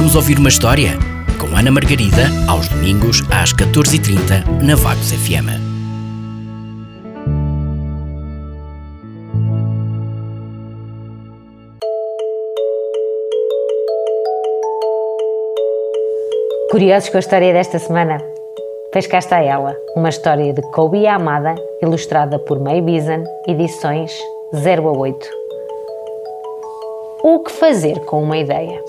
Vamos ouvir uma história? Com Ana Margarida, aos domingos, às 14h30, na Vagos FM. Curiosos com a história desta semana? Pois cá está ela, uma história de Kobe Amada, ilustrada por May Bison, edições 0 a 8. O que fazer com uma ideia?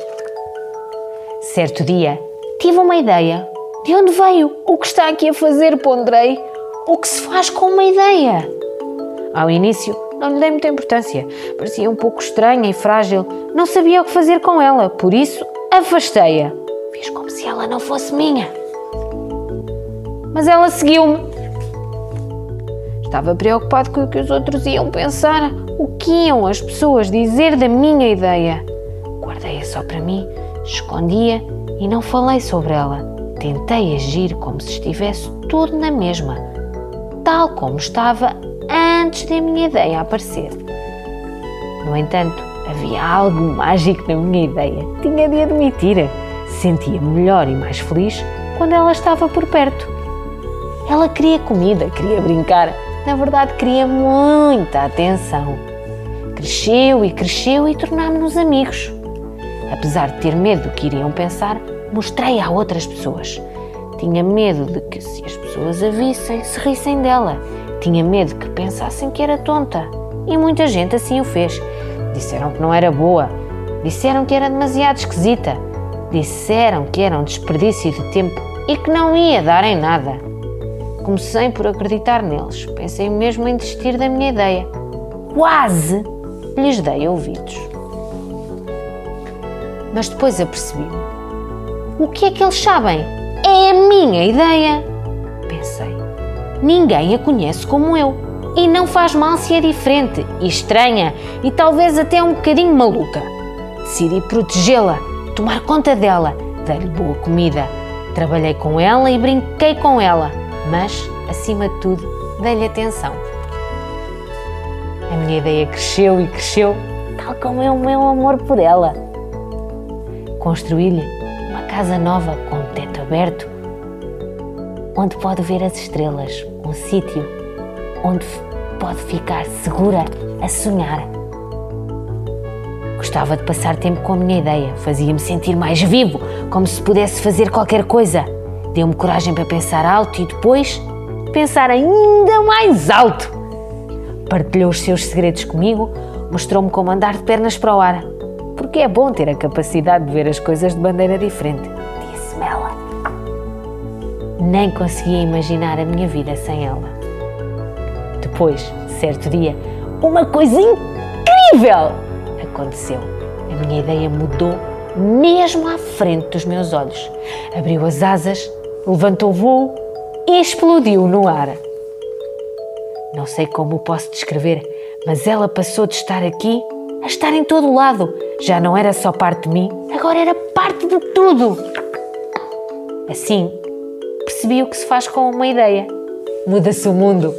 Certo dia, tive uma ideia. De onde veio? O que está aqui a fazer? Ponderei. O que se faz com uma ideia? Ao início, não lhe dei muita importância. Parecia um pouco estranha e frágil. Não sabia o que fazer com ela, por isso afastei-a. Fiz como se ela não fosse minha. Mas ela seguiu-me. Estava preocupado com o que os outros iam pensar, o que iam as pessoas dizer da minha ideia. Guardei-a só para mim, escondia e não falei sobre ela. Tentei agir como se estivesse tudo na mesma, tal como estava antes da minha ideia aparecer. No entanto, havia algo mágico na minha ideia. Tinha de admitir. Sentia melhor e mais feliz quando ela estava por perto. Ela queria comida, queria brincar. Na verdade, queria muita atenção. Cresceu e cresceu e tornámos-nos amigos. Apesar de ter medo do que iriam pensar, mostrei a outras pessoas. Tinha medo de que, se as pessoas a vissem, se rissem dela. Tinha medo que pensassem que era tonta. E muita gente assim o fez. Disseram que não era boa. Disseram que era demasiado esquisita. Disseram que era um desperdício de tempo e que não ia dar em nada. Comecei por acreditar neles. Pensei mesmo em desistir da minha ideia. Quase lhes dei ouvidos. Mas depois apercebi-me. O que é que eles sabem? É a minha ideia. Pensei. Ninguém a conhece como eu. E não faz mal se é diferente e estranha e talvez até um bocadinho maluca. Decidi protegê-la, tomar conta dela, dar-lhe boa comida. Trabalhei com ela e brinquei com ela, mas, acima de tudo, dei-lhe atenção. A minha ideia cresceu e cresceu, tal como é o meu amor por ela. Construí-lhe uma casa nova com teto aberto, onde pode ver as estrelas, um sítio onde pode ficar segura a sonhar. Gostava de passar tempo com a minha ideia, fazia-me sentir mais vivo, como se pudesse fazer qualquer coisa. Deu-me coragem para pensar alto e depois pensar ainda mais alto. Partilhou os seus segredos comigo, mostrou-me como andar de pernas para o ar, porque é bom ter a capacidade de ver as coisas de bandeira diferente, disse-me ela. Nem conseguia imaginar a minha vida sem ela. Depois, certo dia, uma coisa incrível aconteceu. A minha ideia mudou mesmo à frente dos meus olhos. Abriu as asas, levantou o voo e explodiu no ar. Não sei como posso descrever, mas ela passou de estar aqui a estar em todo lado. Já não era só parte de mim, agora era parte de tudo. Assim, percebi o que se faz com uma ideia. Muda-se o mundo.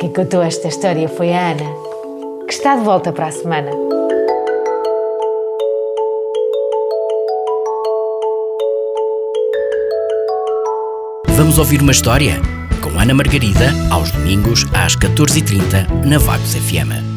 Quem contou esta história foi a Ana, que está de volta para a semana. Vamos ouvir uma história? Com Ana Margarida, aos domingos, às 14h30, na Vagos FM.